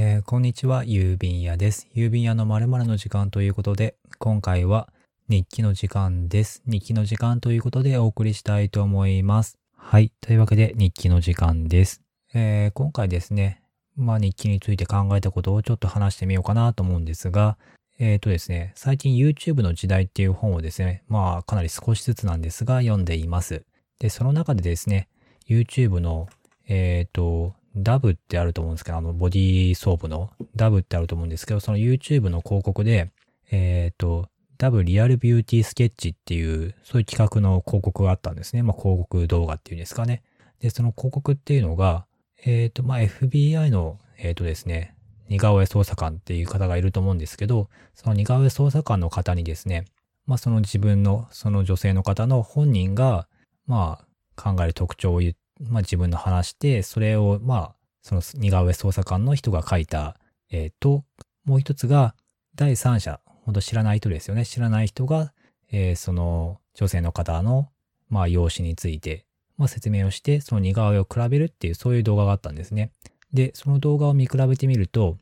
えー、こんにちは、郵便屋です。郵便屋の〇〇の時間ということで、今回は日記の時間です。日記の時間ということでお送りしたいと思います。はい。というわけで日記の時間です。えー、今回ですね、まあ日記について考えたことをちょっと話してみようかなと思うんですが、えっ、ー、とですね、最近 YouTube の時代っていう本をですね、まあかなり少しずつなんですが読んでいます。で、その中でですね、YouTube の、えっ、ー、と、ダブってあると思うんですけど、あの、ボディーソープのダブってあると思うんですけど、その YouTube の広告で、えっ、ー、と、ダブリアルビューティースケッチっていう、そういう企画の広告があったんですね。まあ、広告動画っていうんですかね。で、その広告っていうのが、えっ、ー、と、まあ、FBI の、えっ、ー、とですね、似顔絵捜査官っていう方がいると思うんですけど、その似顔絵捜査官の方にですね、まあ、その自分の、その女性の方の本人が、まあ、考える特徴を言っまあ自分の話して、それを、まあ、その似顔絵捜査官の人が書いた、えっ、ー、と、もう一つが、第三者、ほんと知らない人ですよね。知らない人が、えー、その女性の方の、まあ、容姿について、まあ、説明をして、その似顔絵を比べるっていう、そういう動画があったんですね。で、その動画を見比べてみると、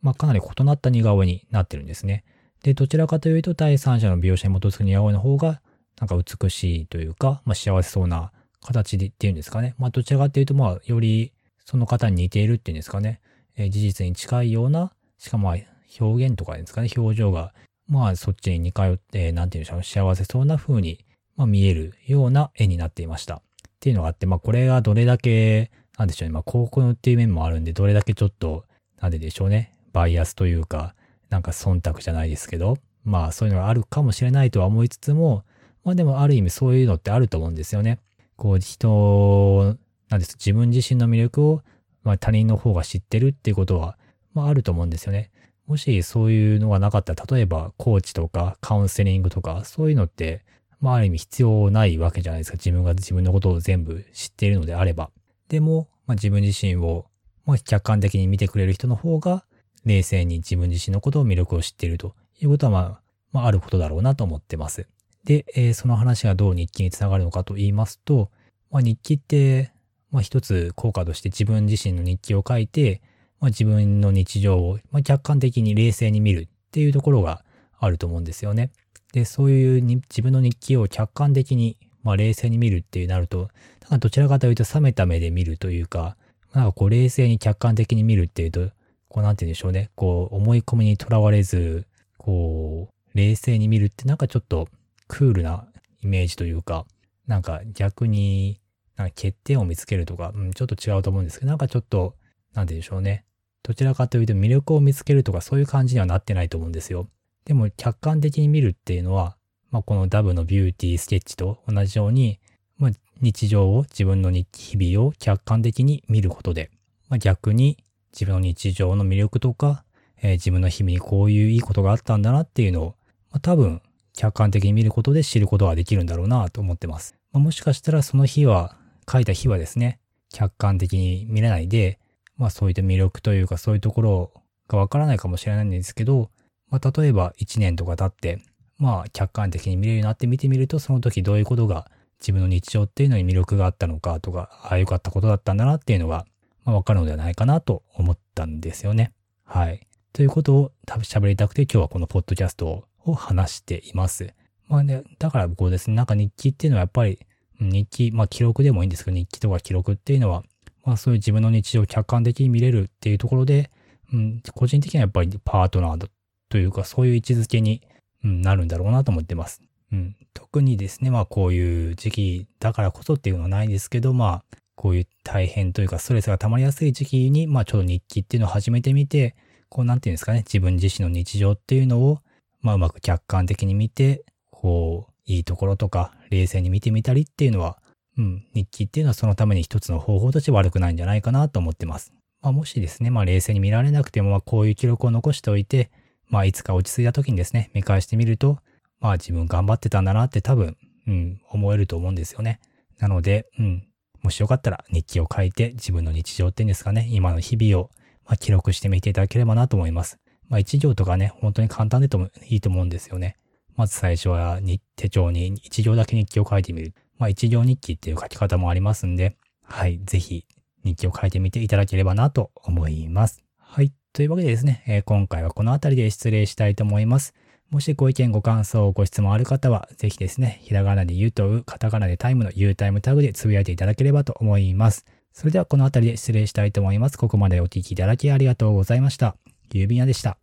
まあ、かなり異なった似顔絵になってるんですね。で、どちらかというと、第三者の描写に基づく似顔絵の方が、なんか美しいというか、まあ、幸せそうな形でっていうんですかね。まあ、どちらかっていうと、まあ、よりその方に似ているっていうんですかね。え、事実に近いような、しかも表現とかですかね、表情が、まあ、そっちに似通って、なんていうんでしょう、幸せそうな風に、まあ、見えるような絵になっていました。っていうのがあって、まあ、これがどれだけ、なんでしょうね、まあ、広告っていう面もあるんで、どれだけちょっと、なんででしょうね、バイアスというか、なんか忖度じゃないですけど、まあ、そういうのがあるかもしれないとは思いつつも、まあでもある意味そういうのってあると思うんですよね。こう人、なんです、自分自身の魅力を、まあ、他人の方が知ってるっていうことは、まああると思うんですよね。もしそういうのがなかったら、例えばコーチとかカウンセリングとか、そういうのって、まあある意味必要ないわけじゃないですか。自分が自分のことを全部知っているのであれば。でも、まあ自分自身を、まあ客観的に見てくれる人の方が、冷静に自分自身のことを魅力を知っているということは、まあ、まああることだろうなと思ってます。で、えー、その話がどう日記につながるのかと言いますと、まあ、日記って、まあ、一つ効果として自分自身の日記を書いて、まあ、自分の日常を、まあ、客観的に冷静に見るっていうところがあると思うんですよね。で、そういう自分の日記を客観的に、まあ、冷静に見るっていうなると、なんかどちらかというと冷めた目で見るというか、なんかこう冷静に客観的に見るっていうと、こうなんて言うんでしょうね。こう思い込みにとらわれず、こう冷静に見るってなんかちょっとクールなイメージというか、なんか逆に、なんか欠点を見つけるとか、うん、ちょっと違うと思うんですけど、なんかちょっと、なんて言うんでしょうね。どちらかというと魅力を見つけるとかそういう感じにはなってないと思うんですよ。でも客観的に見るっていうのは、まあ、このダブのビューティースケッチと同じように、まあ、日常を、自分の日々を客観的に見ることで、まあ、逆に自分の日常の魅力とか、えー、自分の日々にこういういいことがあったんだなっていうのを、まあ、多分客観的に見ることで知ることができるんだろうなと思ってます。まあ、もしかしたらその日は、書いた日はですね、客観的に見れないで、まあそういった魅力というかそういうところがわからないかもしれないんですけど、まあ例えば1年とか経って、まあ客観的に見れるようになって見てみると、その時どういうことが自分の日常っていうのに魅力があったのかとか、ああ良かったことだったんだなっていうのが、まあわかるのではないかなと思ったんですよね。はい。ということを喋りたくて今日はこのポッドキャストを話しています。まあね、だからこうですね、なんか日記っていうのはやっぱり、日記、まあ記録でもいいんですけど、日記とか記録っていうのは、まあそういう自分の日常を客観的に見れるっていうところで、うん、個人的にはやっぱりパートナーというか、そういう位置づけに、うん、なるんだろうなと思ってます。うん、特にですね、まあこういう時期だからこそっていうのはないんですけど、まあ、こういう大変というかストレスが溜まりやすい時期に、まあちょっと日記っていうのを始めてみて、こうなんていうんですかね、自分自身の日常っていうのを、まあうまく客観的に見て、こう、いいところとか、冷静に見てみたりっていうのは、うん、日記っていうのはそのために一つの方法として悪くないんじゃないかなと思ってます。まあもしですね、まあ冷静に見られなくても、まあこういう記録を残しておいて、まあいつか落ち着いた時にですね、見返してみると、まあ自分頑張ってたんだなって多分、うん、思えると思うんですよね。なので、うん、もしよかったら日記を書いて自分の日常っていうんですかね、今の日々を、まあ、記録してみていただければなと思います。まあ一行とかね、本当に簡単でともいいと思うんですよね。まず最初は手帳に一行だけ日記を書いてみる。まあ一行日記っていう書き方もありますんで、はい、ぜひ日記を書いてみていただければなと思います。はい。というわけでですね、えー、今回はこの辺りで失礼したいと思います。もしご意見、ご感想、ご質問ある方は、ぜひですね、ひらがなで言うとう、カタカナでタイムの U タイムタグでつぶやいていただければと思います。それではこの辺りで失礼したいと思います。ここまでお聴きいただきありがとうございました。郵便屋でした。